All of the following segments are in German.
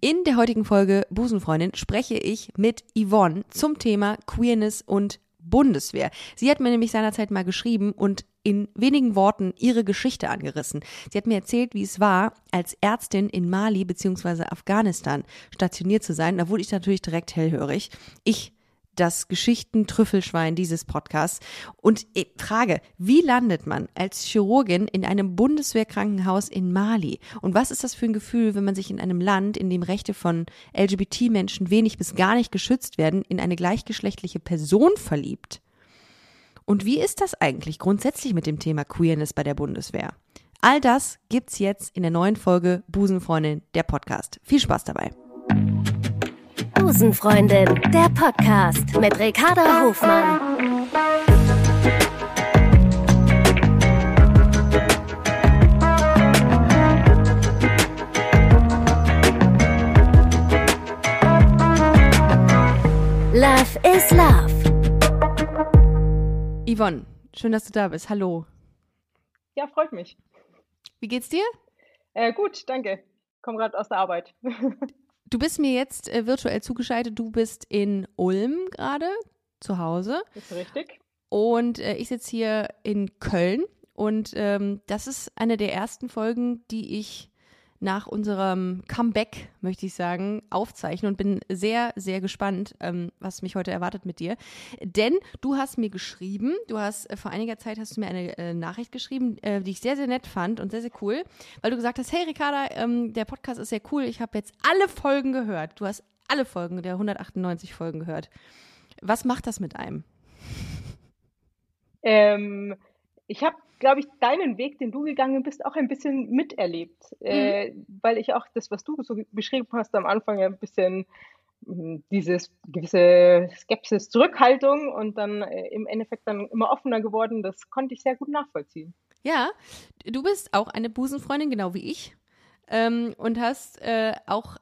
In der heutigen Folge Busenfreundin spreche ich mit Yvonne zum Thema Queerness und Bundeswehr. Sie hat mir nämlich seinerzeit mal geschrieben und in wenigen Worten ihre Geschichte angerissen. Sie hat mir erzählt, wie es war, als Ärztin in Mali bzw. Afghanistan stationiert zu sein. Da wurde ich natürlich direkt hellhörig. Ich das Geschichten-Trüffelschwein dieses Podcasts. Und ich frage, wie landet man als Chirurgin in einem Bundeswehrkrankenhaus in Mali? Und was ist das für ein Gefühl, wenn man sich in einem Land, in dem Rechte von LGBT-Menschen wenig bis gar nicht geschützt werden, in eine gleichgeschlechtliche Person verliebt? Und wie ist das eigentlich grundsätzlich mit dem Thema Queerness bei der Bundeswehr? All das gibt's jetzt in der neuen Folge Busenfreundin, der Podcast. Viel Spaß dabei. Busenfreundin, der Podcast mit Ricarda Hofmann. Love is Love. Yvonne, schön, dass du da bist. Hallo. Ja, freut mich. Wie geht's dir? Äh, gut, danke. Komme gerade aus der Arbeit. Du bist mir jetzt äh, virtuell zugeschaltet. Du bist in Ulm gerade zu Hause. Ist richtig. Und äh, ich sitze hier in Köln. Und ähm, das ist eine der ersten Folgen, die ich nach unserem Comeback, möchte ich sagen, aufzeichnen und bin sehr, sehr gespannt, ähm, was mich heute erwartet mit dir. Denn du hast mir geschrieben, du hast äh, vor einiger Zeit hast du mir eine äh, Nachricht geschrieben, äh, die ich sehr, sehr nett fand und sehr, sehr cool, weil du gesagt hast, hey Ricarda, ähm, der Podcast ist sehr cool, ich habe jetzt alle Folgen gehört. Du hast alle Folgen der 198 Folgen gehört. Was macht das mit einem? Ähm, ich habe glaube ich, deinen Weg, den du gegangen bist, auch ein bisschen miterlebt. Mhm. Äh, weil ich auch das, was du so beschrieben hast am Anfang, ja ein bisschen hm, dieses gewisse Skepsis, Zurückhaltung und dann äh, im Endeffekt dann immer offener geworden, das konnte ich sehr gut nachvollziehen. Ja, du bist auch eine Busenfreundin, genau wie ich ähm, und hast äh, auch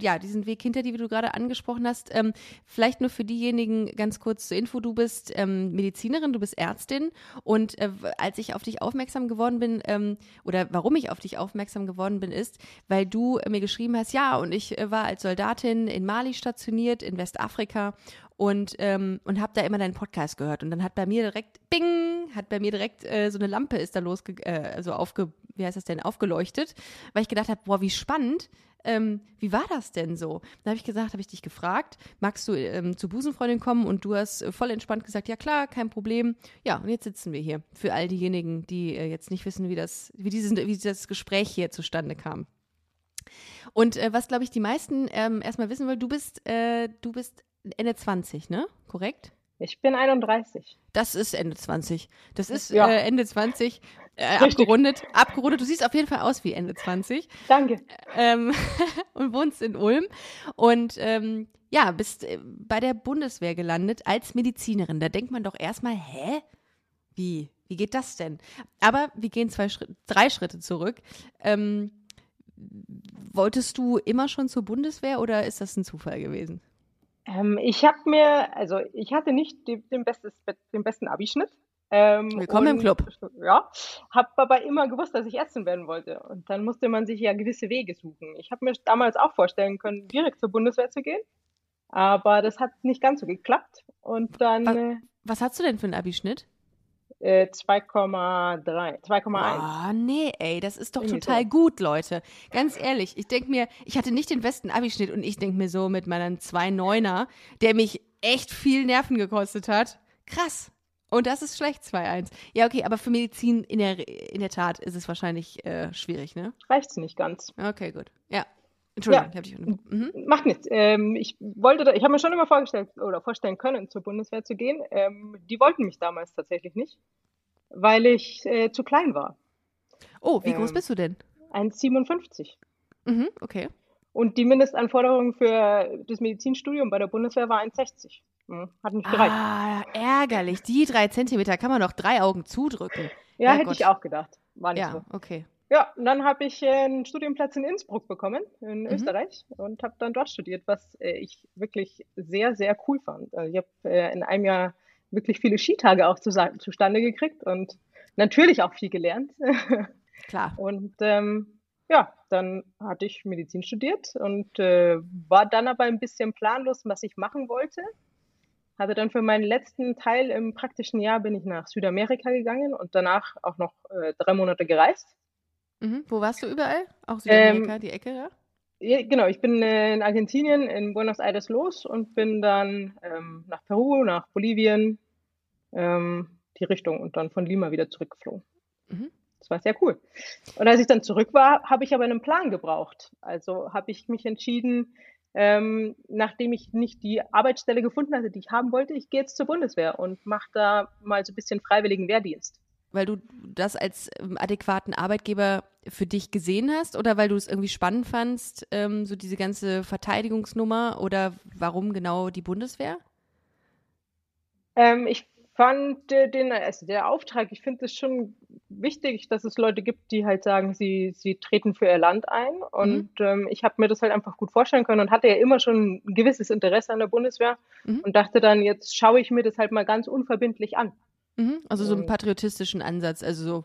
ja diesen Weg hinter dir, wie du gerade angesprochen hast. Ähm, vielleicht nur für diejenigen ganz kurz zur Info: Du bist ähm, Medizinerin, du bist Ärztin. Und äh, als ich auf dich aufmerksam geworden bin ähm, oder warum ich auf dich aufmerksam geworden bin, ist, weil du mir geschrieben hast, ja und ich äh, war als Soldatin in Mali stationiert in Westafrika und, ähm, und habe da immer deinen Podcast gehört. Und dann hat bei mir direkt, bing, hat bei mir direkt äh, so eine Lampe ist da losge, äh, so aufge, wie heißt das denn, aufgeleuchtet, weil ich gedacht habe, boah, wie spannend. Ähm, wie war das denn so? Da habe ich gesagt, habe ich dich gefragt, magst du ähm, zu Busenfreundin kommen? Und du hast äh, voll entspannt gesagt, ja klar, kein Problem. Ja, und jetzt sitzen wir hier. Für all diejenigen, die äh, jetzt nicht wissen, wie das, wie, diesen, wie dieses Gespräch hier zustande kam. Und äh, was, glaube ich, die meisten ähm, erstmal wissen wollen, du bist, äh, du bist Ende 20, ne? Korrekt? Ich bin 31. Das ist Ende 20. Das ist ja. äh, Ende 20. Äh, abgerundet. Abgerundet. Du siehst auf jeden Fall aus wie Ende 20. Danke. Ähm, und wohnst in Ulm. Und ähm, ja, bist äh, bei der Bundeswehr gelandet als Medizinerin. Da denkt man doch erstmal, hä? Wie? Wie geht das denn? Aber wir gehen zwei Schritt, drei Schritte zurück. Ähm, wolltest du immer schon zur Bundeswehr oder ist das ein Zufall gewesen? Ähm, ich habe mir, also ich hatte nicht die, den, bestes, den besten Abischnitt. Ähm, Willkommen und, im Club. Ja, habe aber immer gewusst, dass ich Ärztin werden wollte. Und dann musste man sich ja gewisse Wege suchen. Ich habe mir damals auch vorstellen können, direkt zur Bundeswehr zu gehen. Aber das hat nicht ganz so geklappt. Und dann. Was, äh, was hast du denn für einen Abischnitt? 2,3, äh, 2,1. Oh, nee, ey, das ist doch Irgendwie total so. gut, Leute. Ganz ehrlich, ich denke mir, ich hatte nicht den besten Abischnitt und ich denke mir so mit meinem 2,9er, der mich echt viel Nerven gekostet hat. Krass. Und das ist schlecht, 2,1. Ja, okay, aber für Medizin in der, in der Tat ist es wahrscheinlich äh, schwierig, ne? Reicht's nicht ganz. Okay, gut. Ja. Entschuldigung, ja, ich dich mhm. Macht nichts. Ähm, ich wollte, da, ich habe mir schon immer vorgestellt oder vorstellen können, zur Bundeswehr zu gehen. Ähm, die wollten mich damals tatsächlich nicht, weil ich äh, zu klein war. Oh, wie ähm, groß bist du denn? 1,57. Mhm, okay. Und die Mindestanforderung für das Medizinstudium bei der Bundeswehr war 1,60. Hm, hat nicht gereicht. Ah, ärgerlich. Die drei Zentimeter kann man noch drei Augen zudrücken. Ja, ja hätte Gott. ich auch gedacht. War nicht ja, so. okay. Ja, und dann habe ich einen Studienplatz in Innsbruck bekommen, in mhm. Österreich, und habe dann dort studiert, was äh, ich wirklich sehr, sehr cool fand. Also ich habe äh, in einem Jahr wirklich viele Skitage auch zu, zustande gekriegt und natürlich auch viel gelernt. Klar. Und ähm, ja, dann hatte ich Medizin studiert und äh, war dann aber ein bisschen planlos, was ich machen wollte. Hatte dann für meinen letzten Teil im praktischen Jahr bin ich nach Südamerika gegangen und danach auch noch äh, drei Monate gereist. Mhm. Wo warst du überall? Auch Südamerika, Ähm, die Ecke, ja? Genau, ich bin äh, in Argentinien, in Buenos Aires los und bin dann ähm, nach Peru, nach Bolivien, ähm, die Richtung und dann von Lima wieder zurückgeflogen. Mhm. Das war sehr cool. Und als ich dann zurück war, habe ich aber einen Plan gebraucht. Also habe ich mich entschieden, ähm, nachdem ich nicht die Arbeitsstelle gefunden hatte, die ich haben wollte, ich gehe jetzt zur Bundeswehr und mache da mal so ein bisschen freiwilligen Wehrdienst. Weil du das als ähm, adäquaten Arbeitgeber für dich gesehen hast oder weil du es irgendwie spannend fandst, ähm, so diese ganze Verteidigungsnummer oder warum genau die Bundeswehr? Ähm, ich fand äh, den, also der Auftrag, ich finde es schon wichtig, dass es Leute gibt, die halt sagen, sie, sie treten für ihr Land ein. Und ähm, ich habe mir das halt einfach gut vorstellen können und hatte ja immer schon ein gewisses Interesse an der Bundeswehr Mhm. und dachte dann, jetzt schaue ich mir das halt mal ganz unverbindlich an. Mhm. Also so einen Ähm. patriotistischen Ansatz, also so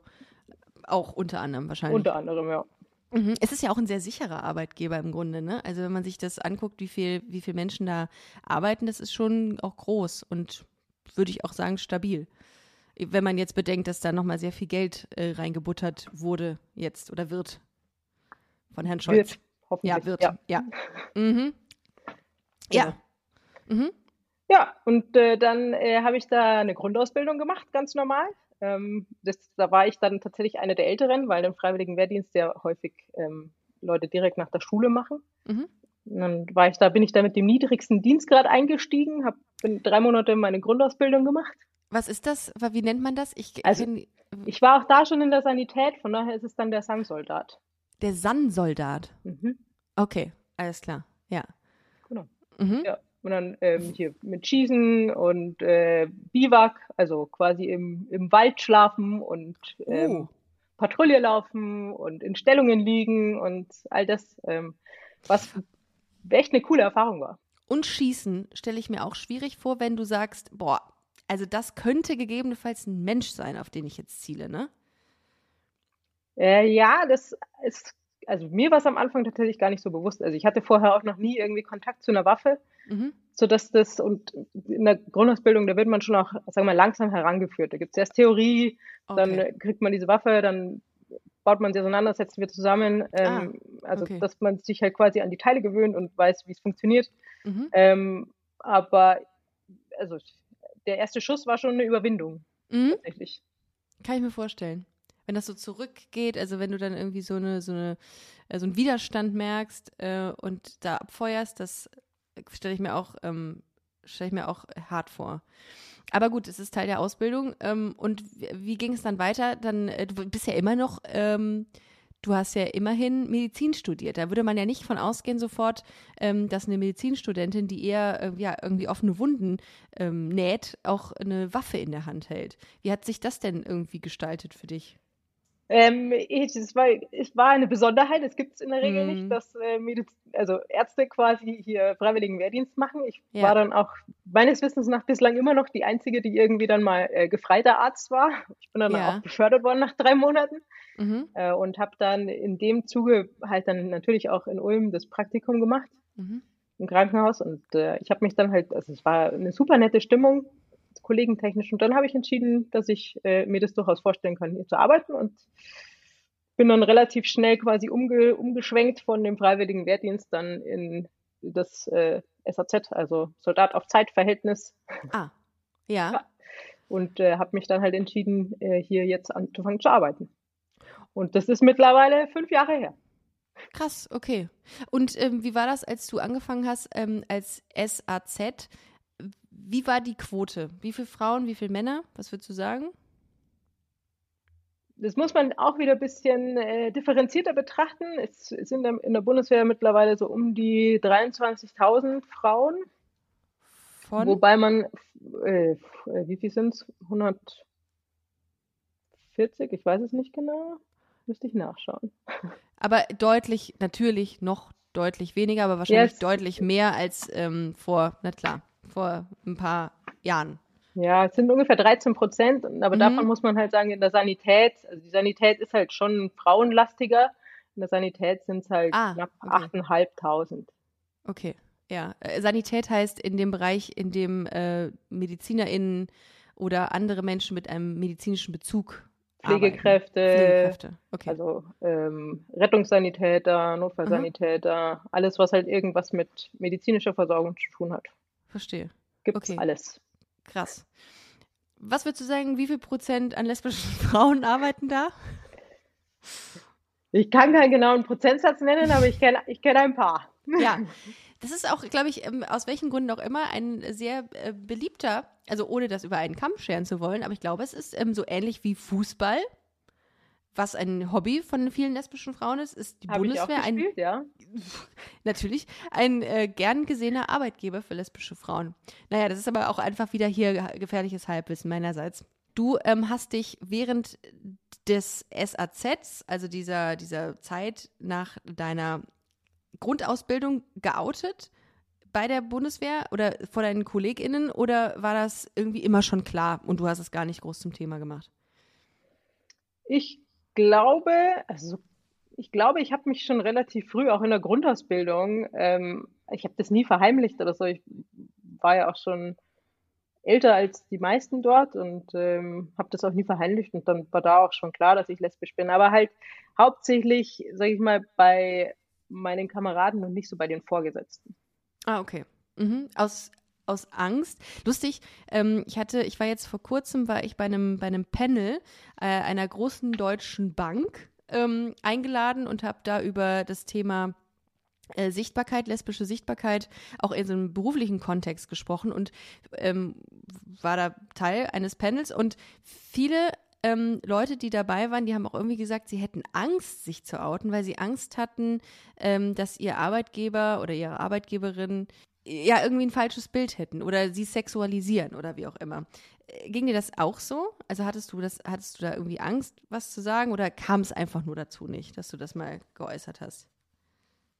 auch unter anderem wahrscheinlich. Unter anderem, ja. Mhm. Es ist ja auch ein sehr sicherer Arbeitgeber im Grunde, ne? Also wenn man sich das anguckt, wie viel, wie viel Menschen da arbeiten, das ist schon auch groß und würde ich auch sagen stabil. Wenn man jetzt bedenkt, dass da nochmal sehr viel Geld äh, reingebuttert wurde jetzt oder wird von Herrn Scholz. Wird, hoffentlich. Ja, wird. Ja, Ja. Mhm. Genau. Ja. Mhm. Ja, und äh, dann äh, habe ich da eine Grundausbildung gemacht, ganz normal. Ähm, das, da war ich dann tatsächlich eine der Älteren, weil im Freiwilligen Wehrdienst ja häufig ähm, Leute direkt nach der Schule machen. Mhm. Und dann war ich da, bin ich da mit dem niedrigsten Dienstgrad eingestiegen, habe drei Monate meine Grundausbildung gemacht. Was ist das? Wie nennt man das? Ich Also- kenn, Ich war auch da schon in der Sanität, von daher ist es dann der Sangsoldat. der Sannsoldat. Mhm, Okay, alles klar. Ja. genau. Mhm. Ja. Und dann ähm, hier mit Schießen und äh, Biwak, also quasi im, im Wald schlafen und ähm, Oh. Patrouille laufen und in Stellungen liegen und all das, ähm, was echt eine coole Erfahrung war. Und Schießen stelle ich mir auch schwierig vor, wenn du sagst, boah, also das könnte gegebenenfalls ein Mensch sein, auf den ich jetzt ziele, ne? Äh, ja, das ist, also mir war es am Anfang tatsächlich gar nicht so bewusst. Also ich hatte vorher auch noch nie irgendwie Kontakt zu einer Waffe, Mhm. sodass das, und in der Grundausbildung, da wird man schon auch, sagen wir mal, langsam herangeführt. Da gibt es erst Theorie, dann Okay. äh, kriegt man diese Waffe, dann baut man sie auseinander, setzt wir zusammen. Ähm, also, okay. dass man sich halt quasi an die Teile gewöhnt und weiß, wie es funktioniert. Mhm. Ähm, aber, also, der erste Schuss war schon eine Überwindung, Mhm. tatsächlich. Kann ich mir vorstellen. Wenn das so zurückgeht, also wenn du dann irgendwie so eine, so eine, äh, so einen Widerstand merkst äh, und da abfeuerst, das stelle ich mir auch, ähm, stelle ich mir auch hart vor. Aber gut, es ist Teil der Ausbildung. Ähm, und wie, ging es dann weiter? Dann, äh, du bist ja immer noch, ähm, du hast ja immerhin Medizin studiert. Da würde man ja nicht von ausgehen sofort, ähm, dass eine Medizinstudentin, die eher äh, ja, irgendwie offene Wunden ähm, näht, auch eine Waffe in der Hand hält. Wie hat sich das denn irgendwie gestaltet für dich? Ähm, ich, es, war, es war eine Besonderheit, es gibt es in der Regel Mhm. nicht, dass äh, Mediz also Ärzte quasi hier freiwilligen Wehrdienst machen. Ich Ja. war dann auch meines Wissens nach bislang immer noch die Einzige, die irgendwie dann mal äh, gefreiter Arzt war. Ich bin dann Ja. auch befördert worden nach drei Monaten Mhm. äh, und habe dann in dem Zuge halt dann natürlich auch in Ulm das Praktikum gemacht Mhm. im Krankenhaus und äh, ich habe mich dann halt, also es war eine super nette Stimmung, kollegentechnisch und dann habe ich entschieden, dass ich äh, mir das durchaus vorstellen kann, hier zu arbeiten und bin dann relativ schnell quasi umge umgeschwenkt von dem freiwilligen Wehrdienst dann in das äh, SAZ, also Soldat auf Zeitverhältnis Ah, ja. Ja. und äh, habe mich dann halt entschieden, äh, hier jetzt anzufangen zu arbeiten. Und das ist mittlerweile fünf Jahre her. Krass, okay. Und ähm, wie war das, als du angefangen hast ähm, als SAZ? Wie war die Quote? Wie viele Frauen, wie viele Männer? Was würdest du sagen? Das muss man auch wieder ein bisschen äh, differenzierter betrachten. Es sind in der Bundeswehr mittlerweile so um die 23.000 Frauen, Von? wobei man, äh, äh, wie viel sind es? 140? Ich weiß es nicht genau. Müsste ich nachschauen. Aber deutlich, natürlich noch deutlich weniger, aber wahrscheinlich Yes. deutlich mehr als ähm, vor, na klar, vor ein paar Jahren. Ja, es sind ungefähr 13 Prozent, aber Mhm. davon muss man halt sagen, in der Sanität, also die Sanität ist halt schon frauenlastiger. In der Sanität sind es halt Ah, knapp okay. 8.500. Okay, ja. Äh, Sanität heißt in dem Bereich, in dem äh, MedizinerInnen oder andere Menschen mit einem medizinischen Bezug. Pflegekräfte, Pflegekräfte, okay. also ähm, Rettungssanitäter, Notfallsanitäter, alles, was halt irgendwas mit medizinischer Versorgung zu tun hat. Verstehe. Gibt's Okay. alles. Krass. Was würdest du sagen, wie viel Prozent an lesbischen Frauen arbeiten da? Ich kann keinen genauen Prozentsatz nennen, aber ich kenne ich kenn ein paar. Ja, das ist auch, glaube ich, ähm, aus welchen Gründen auch immer ein sehr äh, beliebter, also ohne das über einen Kamm scheren zu wollen, aber ich glaube, es ist ähm, so ähnlich wie Fußball, was ein Hobby von vielen lesbischen Frauen ist, ist die auch Bundeswehr ein gespielt, ja. natürlich ein äh, gern gesehener Arbeitgeber für lesbische Frauen. Naja, das ist aber auch einfach wieder hier ge- gefährliches Halbwissen meinerseits. Du ähm, hast dich während des SAZs, also dieser, dieser Zeit nach deiner Grundausbildung, geoutet bei der Bundeswehr oder vor deinen KollegInnen oder war das irgendwie immer schon klar und du hast es gar nicht groß zum Thema gemacht? Ich glaube, also ich glaube, ich habe mich schon relativ früh, auch in der Grundausbildung, ähm, ich habe das nie verheimlicht oder so. Ich war ja auch schon älter als die meisten dort und ähm, habe das auch nie verheimlicht und dann war da auch schon klar, dass ich lesbisch bin. Aber halt hauptsächlich, sage ich mal, bei meinen Kameraden und nicht so bei den Vorgesetzten. Ah, okay. Mhm. Aus, aus Angst. Lustig, ähm, ich hatte, ich war jetzt vor kurzem, war ich bei einem, bei einem Panel äh, einer großen deutschen Bank ähm, eingeladen und habe da über das Thema äh, Sichtbarkeit, lesbische Sichtbarkeit, auch in so einem beruflichen Kontext gesprochen und ähm, war da Teil eines Panels und viele ähm, Leute, die dabei waren, die haben auch irgendwie gesagt, sie hätten Angst, sich zu outen, weil sie Angst hatten, ähm, dass ihr Arbeitgeber oder ihre Arbeitgeberin ja irgendwie ein falsches Bild hätten oder sie sexualisieren oder wie auch immer. Äh, Ging dir das auch so? Also hattest du das, hattest du da irgendwie Angst, was zu sagen, oder kam es einfach nur dazu nicht, dass du das mal geäußert hast?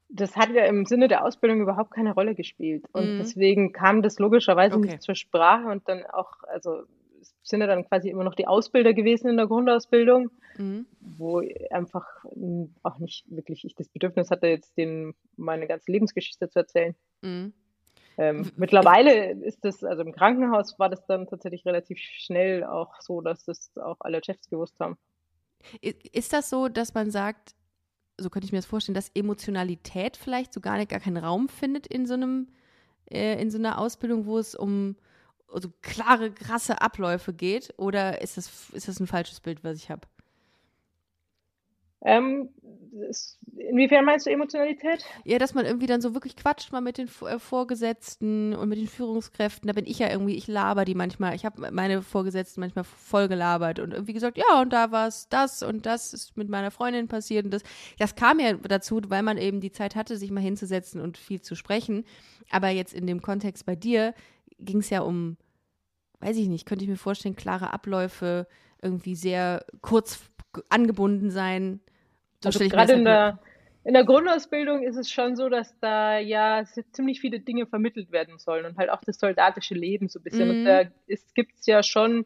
Das hat ja im Sinne der Ausbildung überhaupt keine Rolle gespielt. Und Mhm. deswegen kam das logischerweise Okay. nicht zur Sprache und dann auch, also sind ja dann quasi immer noch die Ausbilder gewesen in der Grundausbildung, Mhm. wo einfach auch nicht wirklich ich das Bedürfnis hatte, jetzt denen meine ganze Lebensgeschichte zu erzählen. Mhm. Ähm, mittlerweile ist das, also im Krankenhaus war das dann tatsächlich relativ schnell auch so, dass das auch alle Chefs gewusst haben. Ist das so, dass man sagt, so könnte ich mir das vorstellen, dass Emotionalität vielleicht so gar nicht gar keinen Raum findet in so einem, äh, in so einer Ausbildung, wo es um so klare, krasse Abläufe geht? Oder ist das, ist das ein falsches Bild, was ich habe? Ähm, inwiefern meinst du Emotionalität? Ja, dass man irgendwie dann so wirklich quatscht mal mit den äh, Vorgesetzten und mit den Führungskräften. Da bin ich ja irgendwie, ich laber die manchmal. Ich habe meine Vorgesetzten manchmal voll gelabert und irgendwie gesagt, ja, und da war es das und das ist mit meiner Freundin passiert und das. Das kam ja dazu, weil man eben die Zeit hatte, sich mal hinzusetzen und viel zu sprechen. Aber jetzt in dem Kontext bei dir ging es ja um, weiß ich nicht, könnte ich mir vorstellen, klare Abläufe, irgendwie sehr kurz angebunden sein. So Also gerade in halt der, in der Grundausbildung ist es schon so, dass da ja ziemlich viele Dinge vermittelt werden sollen und halt auch das soldatische Leben so ein bisschen. Und Mhm. da gibt es ja schon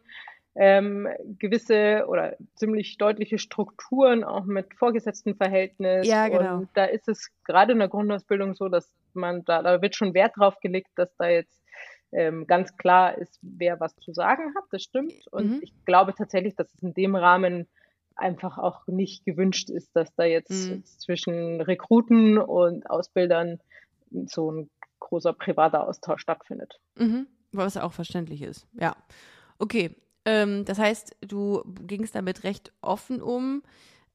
ähm, gewisse oder ziemlich deutliche Strukturen auch mit Vorgesetztenverhältnis. Ja, genau. Und da ist es gerade in der Grundausbildung so, dass man da, da wird schon Wert drauf gelegt, dass da jetzt ähm, ganz klar ist, wer was zu sagen hat. Das stimmt. Und Mhm. ich glaube tatsächlich, dass es in dem Rahmen einfach auch nicht gewünscht ist, dass da jetzt Mhm. zwischen Rekruten und Ausbildern so ein großer privater Austausch stattfindet. Mhm, was auch verständlich ist. Ja. Okay. Ähm, das heißt, du gingst damit recht offen um.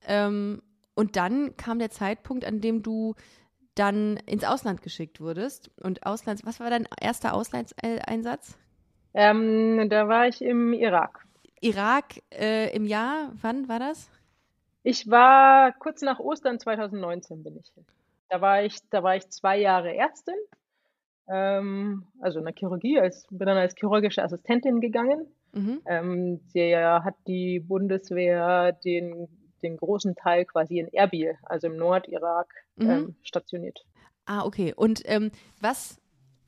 Ähm, und dann kam der Zeitpunkt, an dem du dann ins Ausland geschickt wurdest. Und Auslands, was war dein erster Auslandseinsatz? Ähm, da war ich im Irak. Irak äh, im Jahr, wann war das? Ich war kurz nach Ostern 2019 bin ich. Da war ich, da war ich zwei Jahre Ärztin, ähm, also in der Chirurgie, als, bin dann als chirurgische Assistentin gegangen. Mhm. Ähm, der hat die Bundeswehr den, den großen Teil quasi in Erbil, also im Nordirak, Mhm. ähm, stationiert. Ah, okay. Und ähm, was,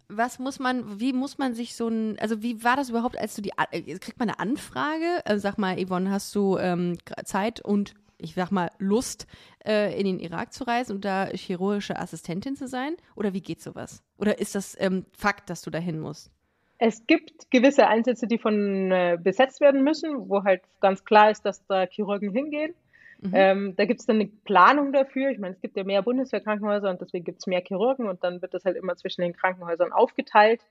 was muss man, wie muss man sich so ein, also wie war das überhaupt, als du die, äh, kriegt man eine Anfrage? Also sag mal, Yvonne, hast du ähm, Zeit und ich sag mal, Lust, äh, in den Irak zu reisen und da chirurgische Assistentin zu sein? Oder wie geht sowas? Oder ist das ähm, Fakt, dass du dahin musst? Es gibt gewisse Einsätze, die von äh, besetzt werden müssen, wo halt ganz klar ist, dass da Chirurgen hingehen. Mhm. Ähm, da gibt es dann eine Planung dafür. Ich meine, es gibt ja mehr Bundeswehrkrankenhäuser und deswegen gibt es mehr Chirurgen und dann wird das halt immer zwischen den Krankenhäusern aufgeteilt.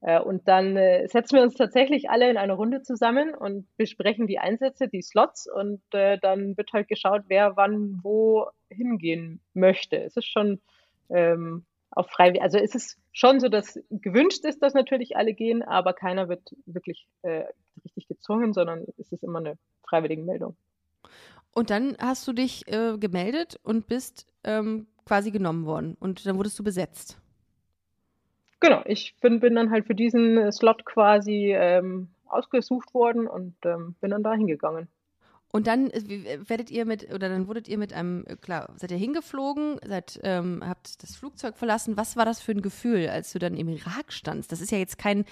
Äh, und dann äh, setzen wir uns tatsächlich alle in eine Runde zusammen und besprechen die Einsätze, die Slots und äh, dann wird halt geschaut, wer wann wo hingehen möchte. Es ist schon ähm, auf freiwillig. Also ist es schon so, dass gewünscht ist, dass natürlich alle gehen, aber keiner wird wirklich äh, richtig gezwungen, sondern es ist immer eine freiwillige Meldung. Und dann hast du dich äh, gemeldet und bist ähm, quasi genommen worden und dann wurdest du besetzt. Genau, ich bin, bin dann halt für diesen Slot quasi ähm, ausgesucht worden und ähm, bin dann da hingegangen. Und dann äh, werdet ihr mit, oder dann wurdet ihr mit einem, äh, klar, seid ihr hingeflogen, seid, ähm, habt das Flugzeug verlassen. Was war das für ein Gefühl, als du dann im Irak standst? Das ist ja jetzt kein,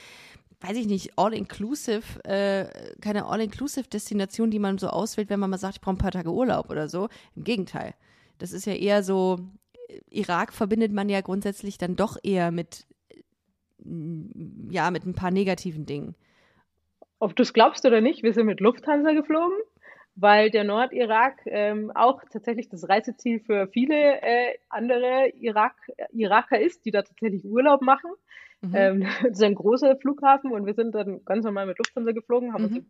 weiß ich nicht, all-inclusive, äh, keine all-inclusive-Destination, die man so auswählt, wenn man mal sagt, ich brauche ein paar Tage Urlaub oder so. Im Gegenteil. Das ist ja eher so, äh, Irak verbindet man ja grundsätzlich dann doch eher mit, ja, mit ein paar negativen Dingen. Ob du es glaubst oder nicht, wir sind mit Lufthansa geflogen weil der Nordirak ähm, auch tatsächlich das Reiseziel für viele äh, andere Irak Iraker ist, die da tatsächlich Urlaub machen. Mhm. Ähm, das ist ein großer Flughafen und wir sind dann ganz normal mit Lufthansa geflogen, haben mhm. uns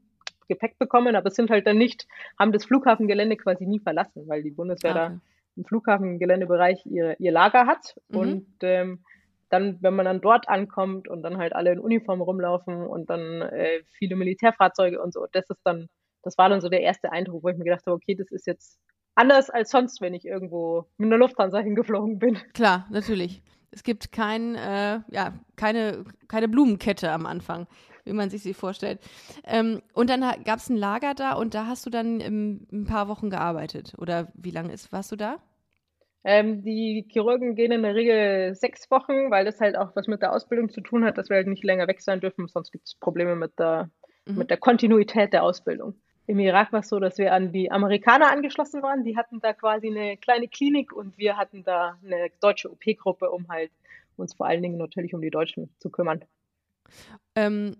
Gepäck bekommen, aber sind halt dann nicht, haben das Flughafengelände quasi nie verlassen, weil die Bundeswehr okay. da im Flughafengeländebereich ihr, ihr Lager hat mhm. und ähm, dann, wenn man dann dort ankommt und dann halt alle in Uniform rumlaufen und dann äh, viele Militärfahrzeuge und so, das ist dann das war dann so der erste Eindruck, wo ich mir gedacht habe, okay, das ist jetzt anders als sonst, wenn ich irgendwo mit einer Lufthansa hingeflogen bin. Klar, natürlich. Es gibt kein, äh, ja, keine, keine Blumenkette am Anfang, wie man sich sie vorstellt. Ähm, und dann gab es ein Lager da und da hast du dann im, ein paar Wochen gearbeitet. Oder wie lange ist, warst du da? Ähm, die Chirurgen gehen in der Regel sechs Wochen, weil das halt auch was mit der Ausbildung zu tun hat, dass wir halt nicht länger weg sein dürfen, sonst gibt es Probleme mit der, mhm. mit der Kontinuität der Ausbildung. Im Irak war es so, dass wir an die Amerikaner angeschlossen waren. Die hatten da quasi eine kleine Klinik und wir hatten da eine deutsche OP-Gruppe, um halt uns vor allen Dingen natürlich um die Deutschen zu kümmern. Ähm,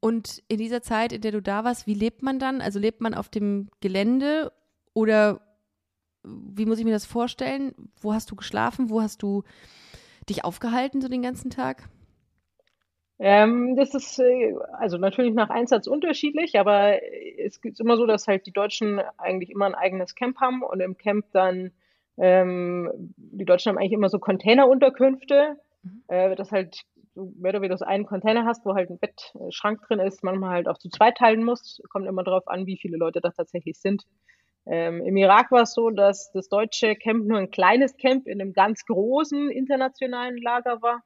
und in dieser Zeit, in der du da warst, wie lebt man dann? Also lebt man auf dem Gelände oder wie muss ich mir das vorstellen? Wo hast du geschlafen? Wo hast du dich aufgehalten so den ganzen Tag? Ähm, das ist äh, also natürlich nach Einsatz unterschiedlich, aber es ist immer so, dass halt die Deutschen eigentlich immer ein eigenes Camp haben und im Camp dann ähm, die Deutschen haben eigentlich immer so Containerunterkünfte, mhm. äh, dass halt du mehr oder weniger so einen Container hast, wo halt ein Bettschrank drin ist, manchmal halt auch zu zweit teilen musst. Kommt immer darauf an, wie viele Leute da tatsächlich sind. Ähm, Im Irak war es so, dass das deutsche Camp nur ein kleines Camp in einem ganz großen internationalen Lager war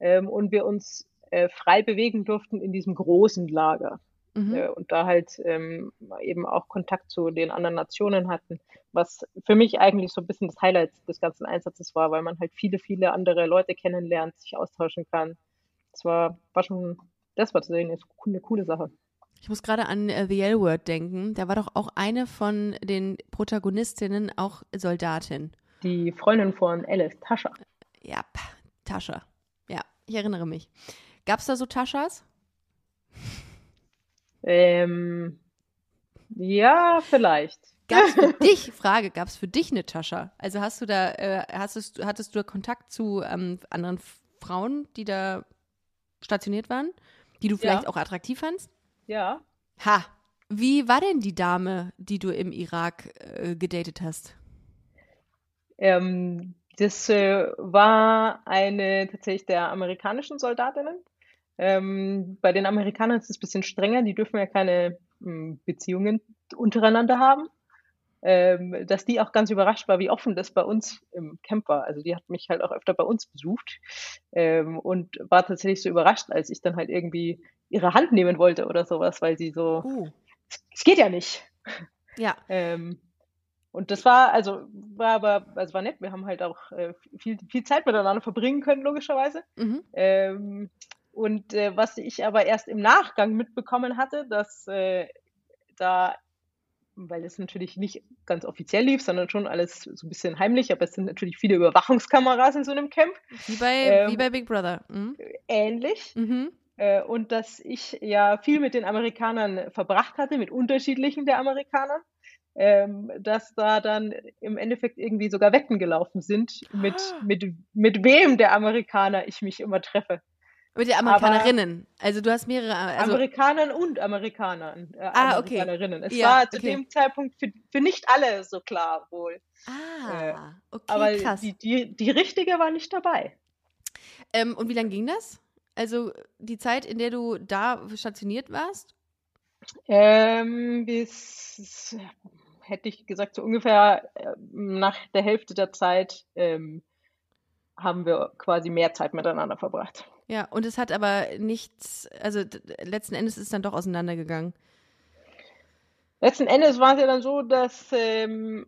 ähm, und wir uns äh, frei bewegen durften in diesem großen Lager. Mhm. Äh, und da halt ähm, eben auch Kontakt zu den anderen Nationen hatten, was für mich eigentlich so ein bisschen das Highlight des ganzen Einsatzes war, weil man halt viele, viele andere Leute kennenlernt, sich austauschen kann. Das war, war schon, das war tatsächlich eine, eine coole Sache. Ich muss gerade an äh, The L-Word denken. Da war doch auch eine von den Protagonistinnen auch Soldatin. Die Freundin von Alice, Tascha. Ja, Tascha. Ja, ich erinnere mich. Gab es da so Taschas? Ähm, ja, vielleicht. Gab es für dich, Frage, gab es für dich eine Tascha? Also hast du da, äh, hast hattest du Kontakt zu ähm, anderen Frauen, die da stationiert waren, die du vielleicht ja. auch attraktiv fandst? Ja. Ha. Wie war denn die Dame, die du im Irak äh, gedatet hast? Ähm, das äh, war eine tatsächlich der amerikanischen Soldatinnen. Ähm, bei den Amerikanern ist es ein bisschen strenger, die dürfen ja keine m, hm, Beziehungen untereinander haben. Ähm, dass die auch ganz überrascht war, wie offen das bei uns im Camp war. Also die hat mich halt auch öfter bei uns besucht ähm, und war tatsächlich so überrascht, als ich dann halt irgendwie ihre Hand nehmen wollte oder sowas, weil sie so, uh. es geht ja nicht. Ja. Ähm, und das war, also war aber, also war nett. Wir haben halt auch äh, viel, viel Zeit miteinander verbringen können, logischerweise. Mhm. Und äh, was ich aber erst im Nachgang mitbekommen hatte, dass äh, da weil es natürlich nicht ganz offiziell lief, sondern schon alles so ein bisschen heimlich, aber es sind natürlich viele Überwachungskameras in so einem Camp. Wie bei, ähm, wie bei Big Brother. Mhm. Ähnlich. Mhm. Äh, und dass ich ja viel mit den Amerikanern verbracht hatte, mit unterschiedlichen der Amerikaner. Ähm, dass da dann im Endeffekt irgendwie sogar Wetten gelaufen sind, mit, ah. mit, mit wem der Amerikaner ich mich immer treffe. Mit den Amerikanerinnen. Aber also du hast mehrere. Also Amerikanern und Amerikanern. Äh, ah, Amerikanerinnen. Es ja, war zu okay. dem Zeitpunkt für, für nicht alle so klar wohl. Ah, äh, okay, aber krass. Die, die, die richtige war nicht dabei. Ähm, und wie lange ging das? Also die Zeit, in der du da stationiert warst? Ähm, bis, hätte ich gesagt, so ungefähr äh, nach der Hälfte der Zeit ähm, haben wir quasi mehr Zeit miteinander verbracht. Ja, und es hat aber nichts, also letzten Endes ist es dann doch auseinandergegangen. Letzten Endes war es ja dann so, dass, ähm,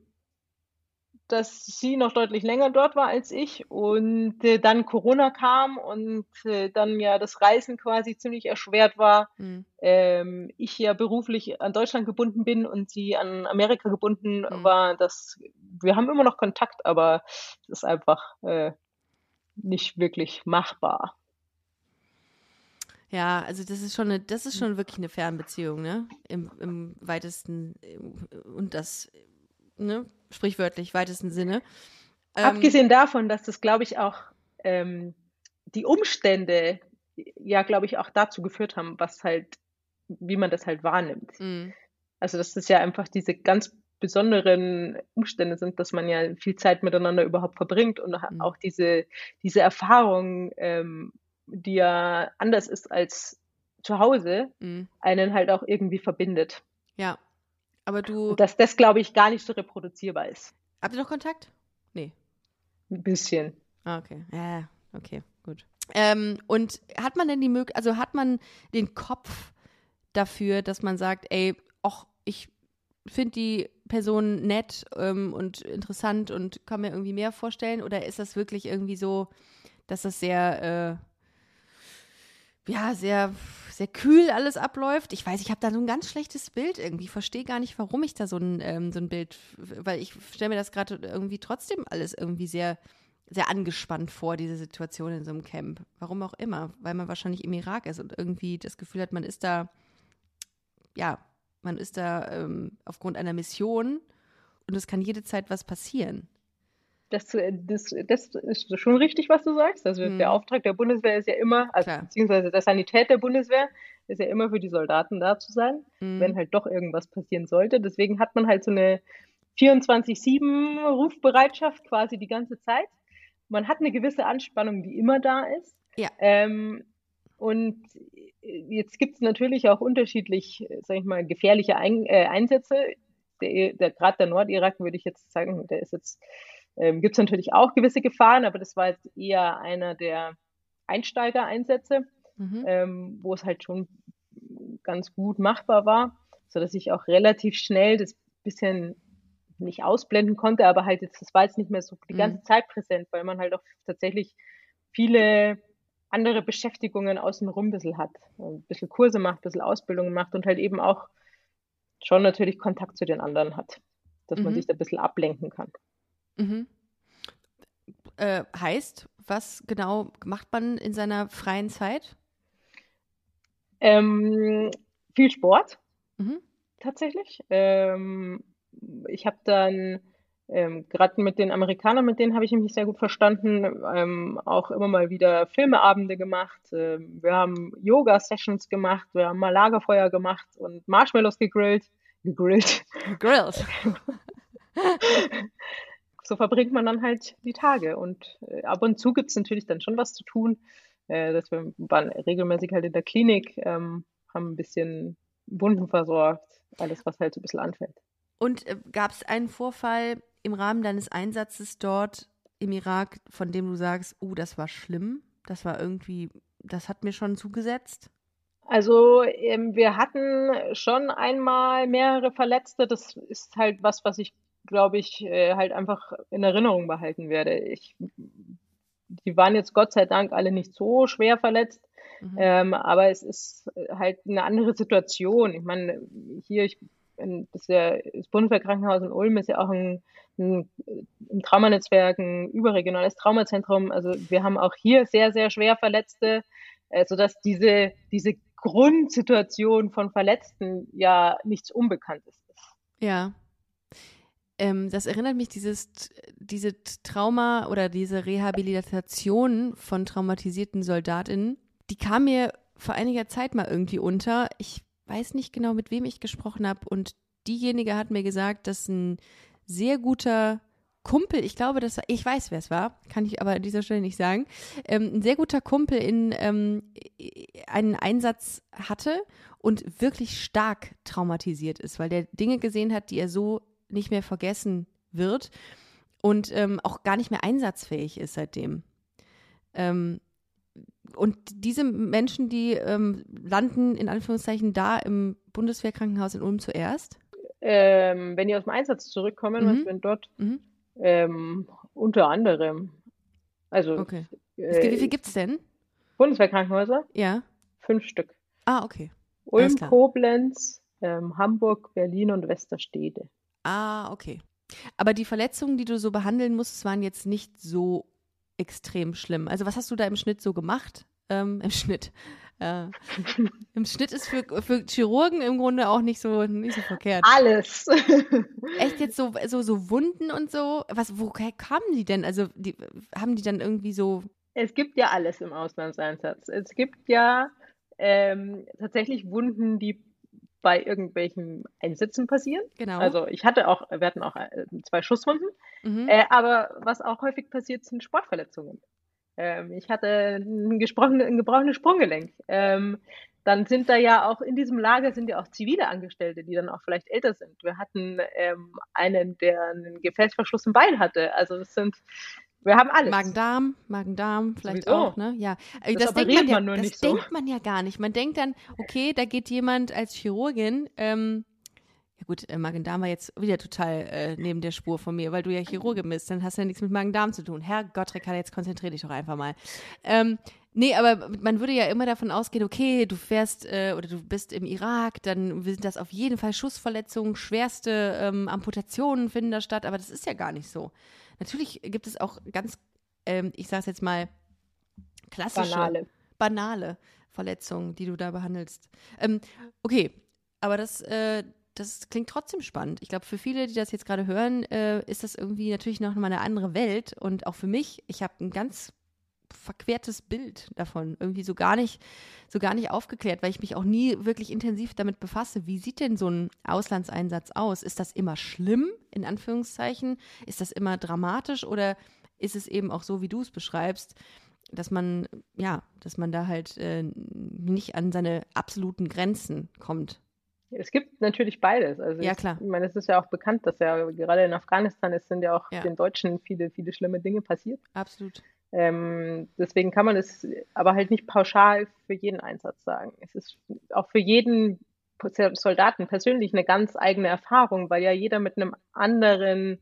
dass sie noch deutlich länger dort war als ich und äh, dann Corona kam und äh, dann ja das Reisen quasi ziemlich erschwert war. Mhm. Ähm, ich ja beruflich an Deutschland gebunden bin und sie an Amerika gebunden mhm. war. Das, wir haben immer noch Kontakt, aber es ist einfach äh, nicht wirklich machbar. Ja, also das ist schon eine, das ist schon wirklich eine Fernbeziehung, ne? Im, im weitesten und das, ne, sprichwörtlich weitesten Sinne. Ähm, Abgesehen davon, dass das, glaube ich, auch ähm, die Umstände ja, glaube ich, auch dazu geführt haben, was halt, wie man das halt wahrnimmt. Mhm. Also, dass das ja einfach diese ganz besonderen Umstände sind, dass man ja viel Zeit miteinander überhaupt verbringt und mhm. auch diese, diese Erfahrung ähm, die ja anders ist als zu Hause, mhm. einen halt auch irgendwie verbindet. Ja. Aber du. Dass das, glaube ich, gar nicht so reproduzierbar ist. Habt ihr noch Kontakt? Nee. Ein bisschen. Ah, okay. Ja, okay, gut. Ähm, und hat man denn die Möglichkeit, also hat man den Kopf dafür, dass man sagt, ey, ach, ich finde die Person nett ähm, und interessant und kann mir irgendwie mehr vorstellen? Oder ist das wirklich irgendwie so, dass das sehr äh, ja, sehr, sehr kühl alles abläuft. Ich weiß, ich habe da so ein ganz schlechtes Bild irgendwie. Verstehe gar nicht, warum ich da so ein, ähm, so ein Bild, weil ich stelle mir das gerade irgendwie trotzdem alles irgendwie sehr, sehr angespannt vor, diese Situation in so einem Camp. Warum auch immer. Weil man wahrscheinlich im Irak ist und irgendwie das Gefühl hat, man ist da, ja, man ist da ähm, aufgrund einer Mission und es kann jede Zeit was passieren das, äh, das, das ist schon richtig, was du sagst. Also hm. der Auftrag der Bundeswehr ist ja immer, also Klar. beziehungsweise der Sanität der Bundeswehr ist ja immer für die Soldaten da zu sein, hm. wenn halt doch irgendwas passieren sollte. Deswegen hat man halt so eine 24-7 Rufbereitschaft quasi die ganze Zeit. Man hat eine gewisse Anspannung, die immer da ist. Ja. Ähm, und jetzt gibt es natürlich auch unterschiedlich, sag ich mal, gefährliche Ein äh, Einsätze. Der, der, Gerade der Nordirak würde ich jetzt sagen, der ist jetzt ähm, Gibt es natürlich auch gewisse Gefahren, aber das war jetzt eher einer der Einsteigereinsätze, mhm. ähm, wo es halt schon ganz gut machbar war, sodass ich auch relativ schnell das bisschen nicht ausblenden konnte, aber halt jetzt, das war jetzt nicht mehr so die ganze mhm. Zeit präsent, weil man halt auch tatsächlich viele andere Beschäftigungen außenrum ein bisschen hat. Ein bisschen Kurse macht, ein bisschen Ausbildungen macht und halt eben auch schon natürlich Kontakt zu den anderen hat, dass mhm. man sich da ein bisschen ablenken kann. Mhm. Äh, heißt, was genau macht man in seiner freien Zeit? Ähm, viel Sport, mhm. tatsächlich. Ähm, ich habe dann ähm, gerade mit den Amerikanern, mit denen habe ich mich sehr gut verstanden, ähm, auch immer mal wieder Filmeabende gemacht. Ähm, wir haben Yoga-Sessions gemacht, wir haben mal Lagerfeuer gemacht und Marshmallows gegrillt. Gegrillt. Gegrillt. so verbringt man dann halt die Tage. Und äh, ab und zu gibt es natürlich dann schon was zu tun. Äh, dass wir waren regelmäßig halt in der Klinik, ähm, haben ein bisschen Wunden versorgt, alles, was halt so ein bisschen anfällt. Und äh, gab es einen Vorfall im Rahmen deines Einsatzes dort im Irak, von dem du sagst, oh, das war schlimm, das war irgendwie, das hat mir schon zugesetzt? Also ähm, wir hatten schon einmal mehrere Verletzte. Das ist halt was, was ich glaube ich, äh, halt einfach in Erinnerung behalten werde. Ich, die waren jetzt Gott sei Dank alle nicht so schwer verletzt, mhm. ähm, aber es ist halt eine andere Situation. Ich meine, hier, ich ein, das, ja, das Bundeswehrkrankenhaus in Ulm ist ja auch ein, ein, ein Traumanetzwerk, ein überregionales Traumazentrum. Also wir haben auch hier sehr, sehr schwer Verletzte, äh, sodass diese, diese Grundsituation von Verletzten ja nichts Unbekanntes ist. Ja. Ähm, das erinnert mich, dieses, diese Trauma oder diese Rehabilitation von traumatisierten Soldatinnen, die kam mir vor einiger Zeit mal irgendwie unter. Ich weiß nicht genau, mit wem ich gesprochen habe. Und diejenige hat mir gesagt, dass ein sehr guter Kumpel, ich glaube, das ich weiß, wer es war, kann ich aber an dieser Stelle nicht sagen, ähm, ein sehr guter Kumpel in ähm, einen Einsatz hatte und wirklich stark traumatisiert ist, weil der Dinge gesehen hat, die er so nicht mehr vergessen wird und ähm, auch gar nicht mehr einsatzfähig ist seitdem. Ähm, und diese Menschen, die ähm, landen in Anführungszeichen da im Bundeswehrkrankenhaus in Ulm zuerst? Ähm, wenn die aus dem Einsatz zurückkommen, mhm. was wenn dort mhm. ähm, unter anderem. Also okay. Äh, wie viel gibt es denn? Bundeswehrkrankenhäuser? Ja. Fünf Stück. Ah, okay. Ulm, Koblenz, ähm, Hamburg, Berlin und Westerstede. Ah, okay. Aber die Verletzungen, die du so behandeln musstest, waren jetzt nicht so extrem schlimm. Also was hast du da im Schnitt so gemacht? Ähm, Im Schnitt. Äh, Im Schnitt ist für, für Chirurgen im Grunde auch nicht so, nicht so verkehrt. Alles. Echt jetzt so, so, so Wunden und so? Was, woher kamen die denn? Also die, haben die dann irgendwie so. Es gibt ja alles im Auslandseinsatz. Es gibt ja ähm, tatsächlich Wunden, die bei irgendwelchen Einsätzen passieren. Genau. Also ich hatte auch, wir hatten auch äh, zwei Schusswunden, mhm. äh, aber was auch häufig passiert, sind Sportverletzungen. Ähm, ich hatte ein, ein gebrochenes Sprunggelenk. Ähm, dann sind da ja auch in diesem Lager sind ja auch zivile Angestellte, die dann auch vielleicht älter sind. Wir hatten ähm, einen, der einen Gefäßverschluss im Bein hatte. Also das sind wir haben alles. Magen-Darm, Magen-Darm vielleicht Sowieso. auch, ne? Ja. Das, das denkt man ja, man das denkt so. man ja gar nicht. Man denkt dann, okay, da geht jemand als Chirurgin, ähm, ja gut, äh, Magen-Darm war jetzt wieder total äh, neben der Spur von mir, weil du ja Chirurgin bist, dann hast du ja nichts mit Magen-Darm zu tun. Herr Gottrick, jetzt konzentrier dich doch einfach mal. Ähm, Nee, aber man würde ja immer davon ausgehen, okay, du fährst äh, oder du bist im Irak, dann sind das auf jeden Fall Schussverletzungen, schwerste ähm, Amputationen finden da statt, aber das ist ja gar nicht so. Natürlich gibt es auch ganz, ähm, ich sage es jetzt mal, klassische, banale. banale Verletzungen, die du da behandelst. Ähm, okay, aber das, äh, das klingt trotzdem spannend. Ich glaube, für viele, die das jetzt gerade hören, äh, ist das irgendwie natürlich noch mal eine andere Welt. Und auch für mich, ich habe ein ganz verquertes Bild davon, irgendwie so gar nicht, so gar nicht aufgeklärt, weil ich mich auch nie wirklich intensiv damit befasse. Wie sieht denn so ein Auslandseinsatz aus? Ist das immer schlimm, in Anführungszeichen? Ist das immer dramatisch oder ist es eben auch so, wie du es beschreibst, dass man, ja, dass man da halt äh, nicht an seine absoluten Grenzen kommt? Es gibt natürlich beides. Also ja, klar. Ich meine, es ist ja auch bekannt, dass ja gerade in Afghanistan es sind ja auch ja. den Deutschen viele, viele schlimme Dinge passiert. Absolut. Ähm, deswegen kann man es aber halt nicht pauschal für jeden Einsatz sagen. Es ist auch für jeden Soldaten persönlich eine ganz eigene Erfahrung, weil ja jeder mit einem anderen,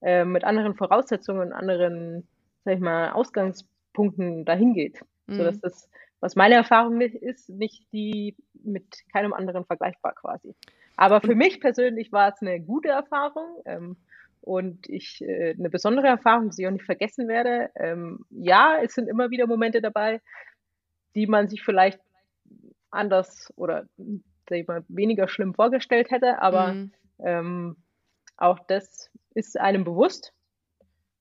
äh, mit anderen Voraussetzungen und anderen, sag ich mal, Ausgangspunkten dahin geht. Mhm. Sodass das, was meine Erfahrung ist, nicht die mit keinem anderen vergleichbar quasi. Aber für mich persönlich war es eine gute Erfahrung. Ähm, und ich äh, eine besondere Erfahrung, die ich auch nicht vergessen werde. Ähm, ja, es sind immer wieder Momente dabei, die man sich vielleicht anders oder ich mal, weniger schlimm vorgestellt hätte, aber mhm. ähm, auch das ist einem bewusst,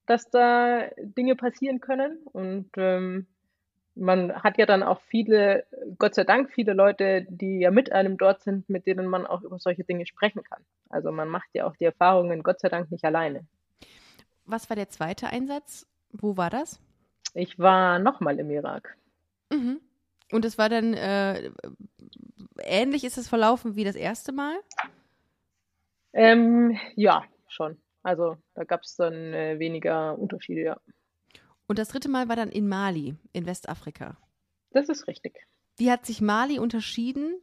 dass da Dinge passieren können und ähm, man hat ja dann auch viele, Gott sei Dank, viele Leute, die ja mit einem dort sind, mit denen man auch über solche Dinge sprechen kann. Also man macht ja auch die Erfahrungen, Gott sei Dank, nicht alleine. Was war der zweite Einsatz? Wo war das? Ich war nochmal im Irak. Mhm. Und es war dann äh, ähnlich ist es verlaufen wie das erste Mal? Ähm, ja, schon. Also da gab es dann äh, weniger Unterschiede, ja. Und das dritte Mal war dann in Mali, in Westafrika. Das ist richtig. Wie hat sich Mali unterschieden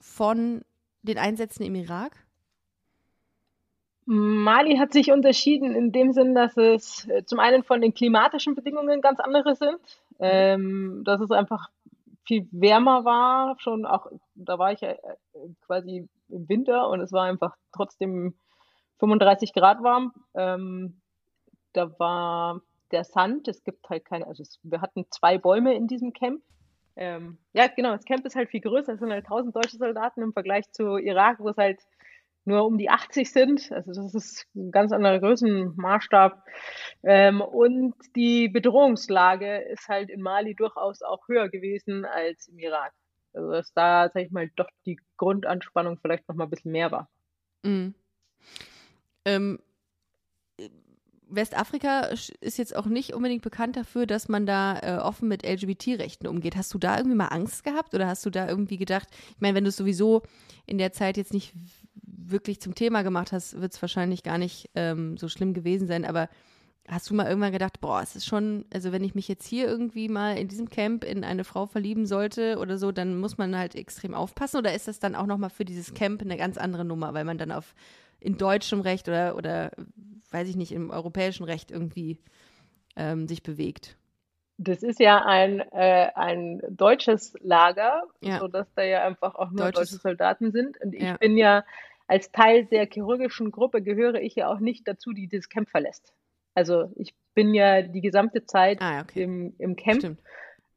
von den Einsätzen im Irak? Mali hat sich unterschieden in dem Sinn, dass es äh, zum einen von den klimatischen Bedingungen ganz andere sind, ähm, dass es einfach viel wärmer war, schon auch, da war ich ja äh, quasi im Winter und es war einfach trotzdem 35 Grad warm. Ähm, da war der Sand, es gibt halt keine, also es, wir hatten zwei Bäume in diesem Camp. Ähm, ja, genau, das Camp ist halt viel größer, es sind halt 1000 deutsche Soldaten im Vergleich zu Irak, wo es halt nur um die 80 sind. Also das ist ein ganz anderer Größenmaßstab. Ähm, und die Bedrohungslage ist halt in Mali durchaus auch höher gewesen als im Irak. Also dass da, sag ich mal, doch die Grundanspannung vielleicht noch mal ein bisschen mehr war. Mhm. Ähm, Westafrika ist jetzt auch nicht unbedingt bekannt dafür, dass man da äh, offen mit LGBT-Rechten umgeht. Hast du da irgendwie mal Angst gehabt oder hast du da irgendwie gedacht, ich meine, wenn du es sowieso in der Zeit jetzt nicht wirklich zum Thema gemacht hast, wird es wahrscheinlich gar nicht ähm, so schlimm gewesen sein, aber hast du mal irgendwann gedacht, boah, es ist schon, also wenn ich mich jetzt hier irgendwie mal in diesem Camp in eine Frau verlieben sollte oder so, dann muss man halt extrem aufpassen oder ist das dann auch nochmal für dieses Camp eine ganz andere Nummer, weil man dann auf in deutschem Recht oder, oder weiß ich nicht, im europäischen Recht irgendwie ähm, sich bewegt? Das ist ja ein, äh, ein deutsches Lager, ja. sodass da ja einfach auch nur Deutsches. deutsche Soldaten sind. Und ich ja. bin ja als Teil der chirurgischen Gruppe gehöre ich ja auch nicht dazu, die das Camp verlässt. Also ich bin ja die gesamte Zeit ah, okay. im, im Camp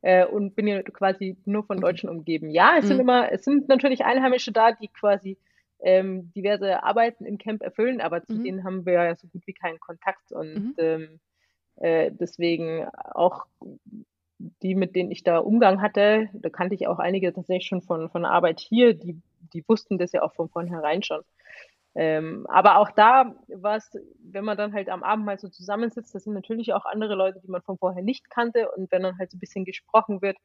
äh, und bin ja quasi nur von Deutschen okay. umgeben. Ja, es mhm. sind immer, es sind natürlich Einheimische da, die quasi ähm, diverse Arbeiten im Camp erfüllen, aber zu mhm. denen haben wir ja so gut wie keinen Kontakt und mhm. ähm, äh, deswegen auch die, mit denen ich da Umgang hatte, da kannte ich auch einige tatsächlich schon von, von Arbeit hier, die, die wussten das ja auch von vornherein schon. Ähm, aber auch da war es, wenn man dann halt am Abend mal so zusammensitzt, das sind natürlich auch andere Leute, die man von vorher nicht kannte und wenn dann halt so ein bisschen gesprochen wird,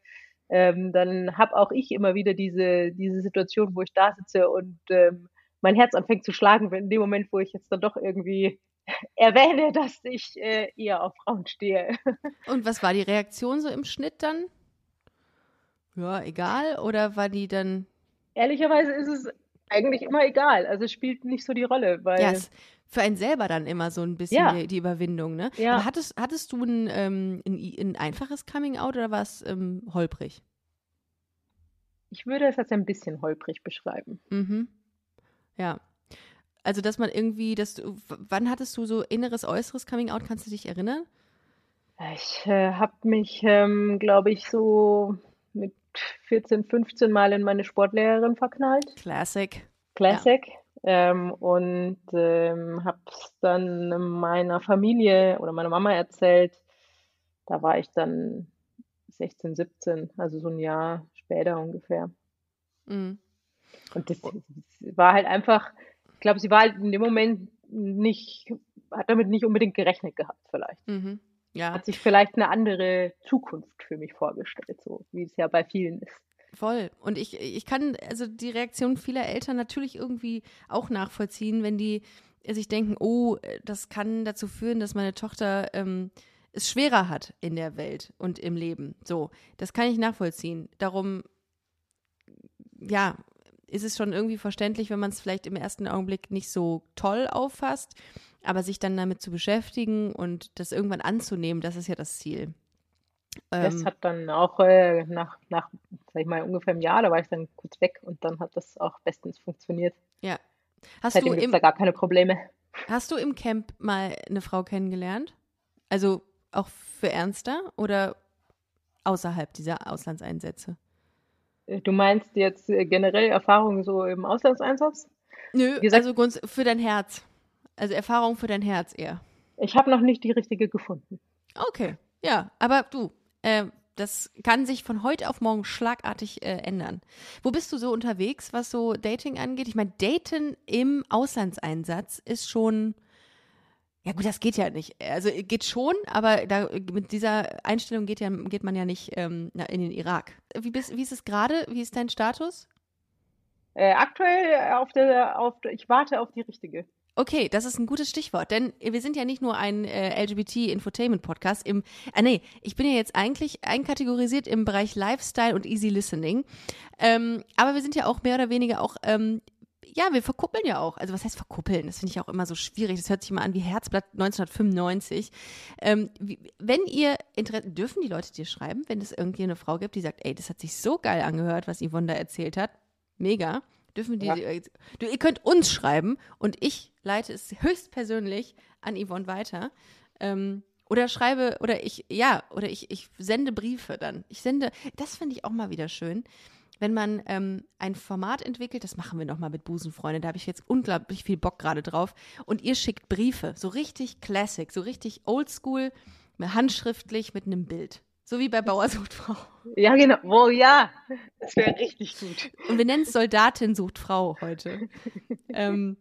ähm, dann habe auch ich immer wieder diese, diese Situation, wo ich da sitze und ähm, mein Herz anfängt zu schlagen, wenn in dem Moment, wo ich jetzt dann doch irgendwie erwähne, dass ich äh, eher auf Frauen stehe. Und was war die Reaktion so im Schnitt dann? Ja, egal? Oder war die dann. Ehrlicherweise ist es eigentlich immer egal. Also es spielt nicht so die Rolle, weil. Ja, für einen selber dann immer so ein bisschen ja. die, die, Überwindung, ne? Ja. Aber hattest, hattest du ein, ähm, ein, ein einfaches Coming-out oder war es ähm, holprig? Ich würde es als ein bisschen holprig beschreiben. Mhm. Ja. Also, dass man irgendwie, dass du, wann hattest du so inneres, äußeres Coming Out? Kannst du dich erinnern? Ich äh, habe mich, ähm, glaube ich, so mit 14, 15 Mal in meine Sportlehrerin verknallt. Classic. Classic. Ja. Ähm, und ähm, habe es dann meiner Familie oder meiner Mama erzählt. Da war ich dann 16, 17, also so ein Jahr später ungefähr. Mhm. Und das, das war halt einfach, glaube, sie war halt in dem Moment nicht, hat damit nicht unbedingt gerechnet gehabt, vielleicht. Mhm. Ja. Hat sich vielleicht eine andere Zukunft für mich vorgestellt, so wie es ja bei vielen ist. Voll. Und ich, ich kann also die Reaktion vieler Eltern natürlich irgendwie auch nachvollziehen, wenn die sich denken, oh, das kann dazu führen, dass meine Tochter ähm, es schwerer hat in der Welt und im Leben. So, das kann ich nachvollziehen. Darum, ja, ist es schon irgendwie verständlich, wenn man es vielleicht im ersten Augenblick nicht so toll auffasst, aber sich dann damit zu beschäftigen und das irgendwann anzunehmen, das ist ja das Ziel. Das ähm, hat dann auch äh, nach, nach, sag ich mal, ungefähr einem Jahr, da war ich dann kurz weg und dann hat das auch bestens funktioniert. Ja. Hast Seitdem du im, da gar keine Probleme. Hast du im Camp mal eine Frau kennengelernt? Also auch für ernster oder außerhalb dieser Auslandseinsätze? Äh, du meinst jetzt äh, generell Erfahrungen so im Auslandseinsatz? Nö, gesagt, also für dein Herz. Also Erfahrung für dein Herz eher. Ich habe noch nicht die richtige gefunden. Okay, ja, aber du, äh, das kann sich von heute auf morgen schlagartig äh, ändern. Wo bist du so unterwegs, was so Dating angeht? Ich meine, Daten im Auslandseinsatz ist schon ja gut, das geht ja nicht. Also geht schon, aber da, mit dieser Einstellung geht, ja, geht man ja nicht ähm, in den Irak. Wie, bist, wie ist es gerade? Wie ist dein Status? Äh, aktuell auf der, auf ich warte auf die richtige. Okay, das ist ein gutes Stichwort, denn wir sind ja nicht nur ein äh, LGBT-Infotainment-Podcast. Im, ah nee, ich bin ja jetzt eigentlich einkategorisiert im Bereich Lifestyle und Easy Listening. Ähm, aber wir sind ja auch mehr oder weniger auch ähm, ja, wir verkuppeln ja auch. Also was heißt verkuppeln? Das finde ich auch immer so schwierig. Das hört sich immer an wie Herzblatt 1995. Ähm, wie, wenn ihr Interesse, dürfen die Leute dir schreiben, wenn es irgendwie eine Frau gibt, die sagt, ey, das hat sich so geil angehört, was Yvonne da erzählt hat. Mega. Dürfen die, Ja. äh, du, ihr könnt uns schreiben und ich leite es höchstpersönlich an Yvonne weiter. Ähm, oder schreibe, oder ich, ja, oder ich, ich sende Briefe dann. Ich sende, das finde ich auch mal wieder schön, wenn man ähm, ein Format entwickelt, das machen wir nochmal mit Busenfreunde, da habe ich jetzt unglaublich viel Bock gerade drauf. Und ihr schickt Briefe, so richtig classic, so richtig oldschool, handschriftlich mit einem Bild. So wie bei Bauer sucht Frau. Ja, genau. Oh ja, das wäre richtig gut. Und wir nennen es Soldatin sucht Frau heute. ähm,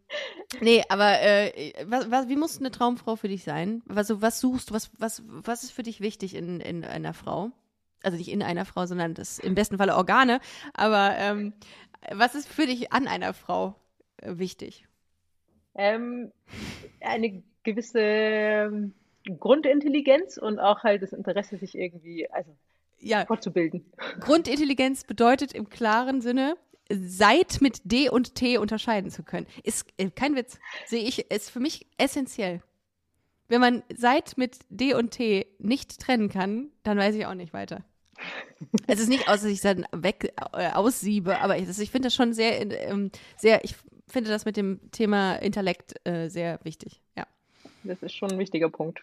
nee, aber äh, was, was, wie muss eine Traumfrau für dich sein? Also, was suchst du? Was, was, was ist für dich wichtig in, in einer Frau? Also nicht in einer Frau, sondern das im besten Falle Organe. Aber ähm, was ist für dich an einer Frau äh, wichtig? Ähm, eine gewisse ähm, Grundintelligenz und auch halt das Interesse, sich irgendwie also Ja, fortzubilden. Grundintelligenz bedeutet im klaren Sinne, Seit mit D und T unterscheiden zu können. Ist äh, kein Witz. Sehe ich, ist für mich essentiell. Wenn man Seit mit D und T nicht trennen kann, dann weiß ich auch nicht weiter. Es ist nicht aus, dass ich es dann weg äh, aussiebe, aber ich, ich finde das schon sehr, ähm, sehr, ich finde das mit dem Thema Intellekt äh, sehr wichtig. Ja. Das ist schon ein wichtiger Punkt.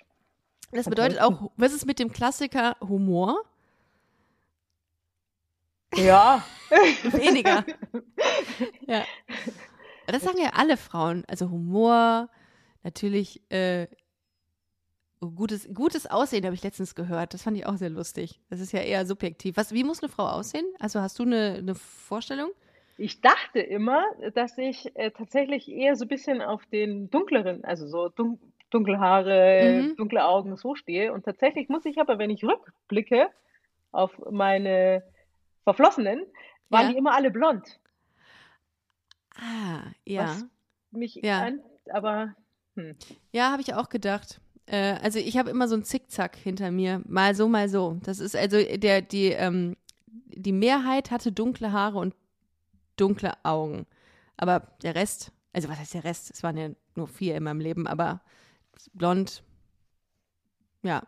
Das bedeutet auch, was ist mit dem Klassiker Humor? Ja, Weniger. ja. Das sagen ja alle Frauen. Also Humor, natürlich äh, gutes, gutes Aussehen habe ich letztens gehört. Das fand ich auch sehr lustig. Das ist ja eher subjektiv. Was, wie muss eine Frau aussehen? Also hast du eine, eine Vorstellung? ich dachte immer, dass ich äh, tatsächlich eher so ein bisschen auf den dunkleren, also so dun dunkle Haare, Mhm. dunkle Augen so stehe. Und tatsächlich muss ich aber, wenn ich rückblicke auf meine Verflossenen, waren Ja. die immer alle blond. Ah, ja. Was mich Ja. an, aber hm. Ja, habe ich auch gedacht. Äh, also ich habe immer so ein Zickzack hinter mir, mal so, mal so. Das ist also der die ähm, die Mehrheit hatte dunkle Haare und dunkle Augen, aber der Rest, also was heißt der Rest? Es waren ja nur vier in meinem Leben, aber blond, ja,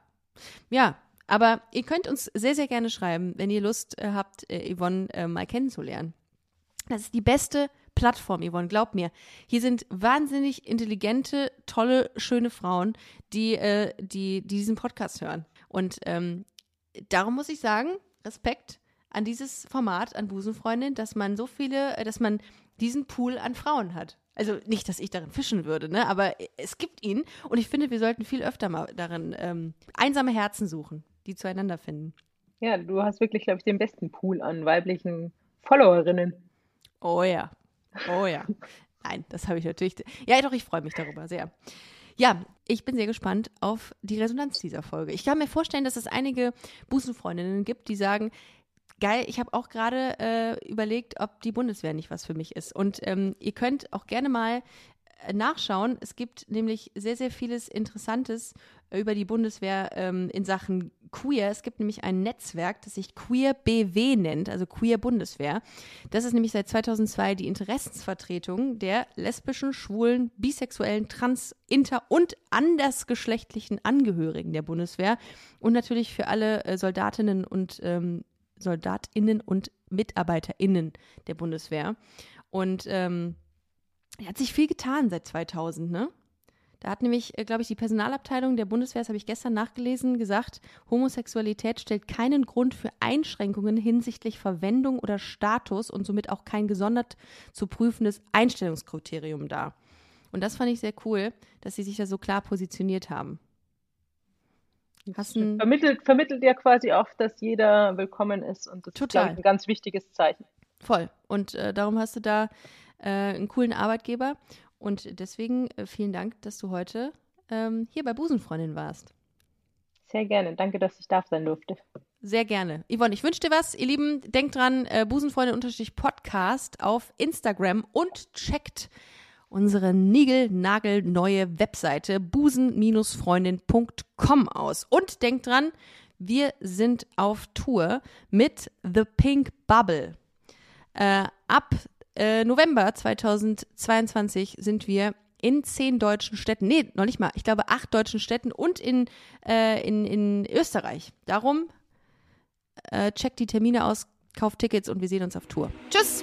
ja. Aber ihr könnt uns sehr, sehr gerne schreiben, wenn ihr Lust äh, habt, äh, Yvonne äh, mal kennenzulernen. Das ist die beste Plattform, Yvonne, glaub mir. Hier sind wahnsinnig intelligente, tolle, schöne Frauen, die, äh, die, die diesen Podcast hören. Und ähm, darum muss ich sagen, Respekt an dieses Format, an Busenfreundin, dass man so viele, äh, dass man diesen Pool an Frauen hat. Also nicht, dass ich darin fischen würde, ne? aber es gibt ihn und ich finde, wir sollten viel öfter mal darin ähm, einsame Herzen suchen, die zueinander finden. ja, du hast wirklich, glaube ich, den besten Pool an weiblichen Followerinnen. Oh ja. Oh ja. Nein, das habe ich natürlich. Ja, doch, ich freue mich darüber sehr. Ja, ich bin sehr gespannt auf die Resonanz dieser Folge. Ich kann mir vorstellen, dass es einige Busenfreundinnen gibt, die sagen, geil, ich habe auch gerade äh, überlegt, ob die Bundeswehr nicht was für mich ist. Und ähm, ihr könnt auch gerne mal äh, nachschauen. Es gibt nämlich sehr, sehr vieles Interessantes äh, über die Bundeswehr ähm, in Sachen Queer. Es gibt nämlich ein Netzwerk, das sich Queer BW nennt, also Queer Bundeswehr. Das ist nämlich seit 2002 die Interessensvertretung der lesbischen, schwulen, bisexuellen, trans-, inter- und andersgeschlechtlichen Angehörigen der Bundeswehr und natürlich für alle äh, Soldatinnen und ähm, Soldatinnen und Mitarbeiterinnen der Bundeswehr. Und ähm, er hat sich viel getan seit 2000, ne? Da hat nämlich, äh, glaube ich, die Personalabteilung der Bundeswehr, das habe ich gestern nachgelesen, gesagt, Homosexualität stellt keinen Grund für Einschränkungen hinsichtlich Verwendung oder Status und somit auch kein gesondert zu prüfendes Einstellungskriterium dar. Und das fand ich sehr cool, dass sie sich da so klar positioniert haben. Hast Vermittelt, vermittelt ja quasi auch, dass jeder willkommen ist und das ist, Total. ich, ein ganz wichtiges Zeichen. Voll. Und äh, darum hast du da äh, einen coolen Arbeitgeber. Und deswegen äh, vielen Dank, dass du heute ähm, hier bei Busenfreundin warst. Sehr gerne. Danke, dass ich da sein durfte. Sehr gerne. Yvonne, ich wünsche dir was. Ihr Lieben, denkt dran, äh, Busenfreundin-Podcast auf Instagram und checkt unsere niegelnagelneue Webseite busen-freundin.com aus. Und denkt dran, wir sind auf Tour mit The Pink Bubble. Äh, ab äh, November 2022 sind wir in zehn deutschen Städten, nee, noch nicht mal, ich glaube acht deutschen Städten und in, äh, in, in Österreich. Darum äh, checkt die Termine aus, kauft Tickets und wir sehen uns auf Tour. Tschüss!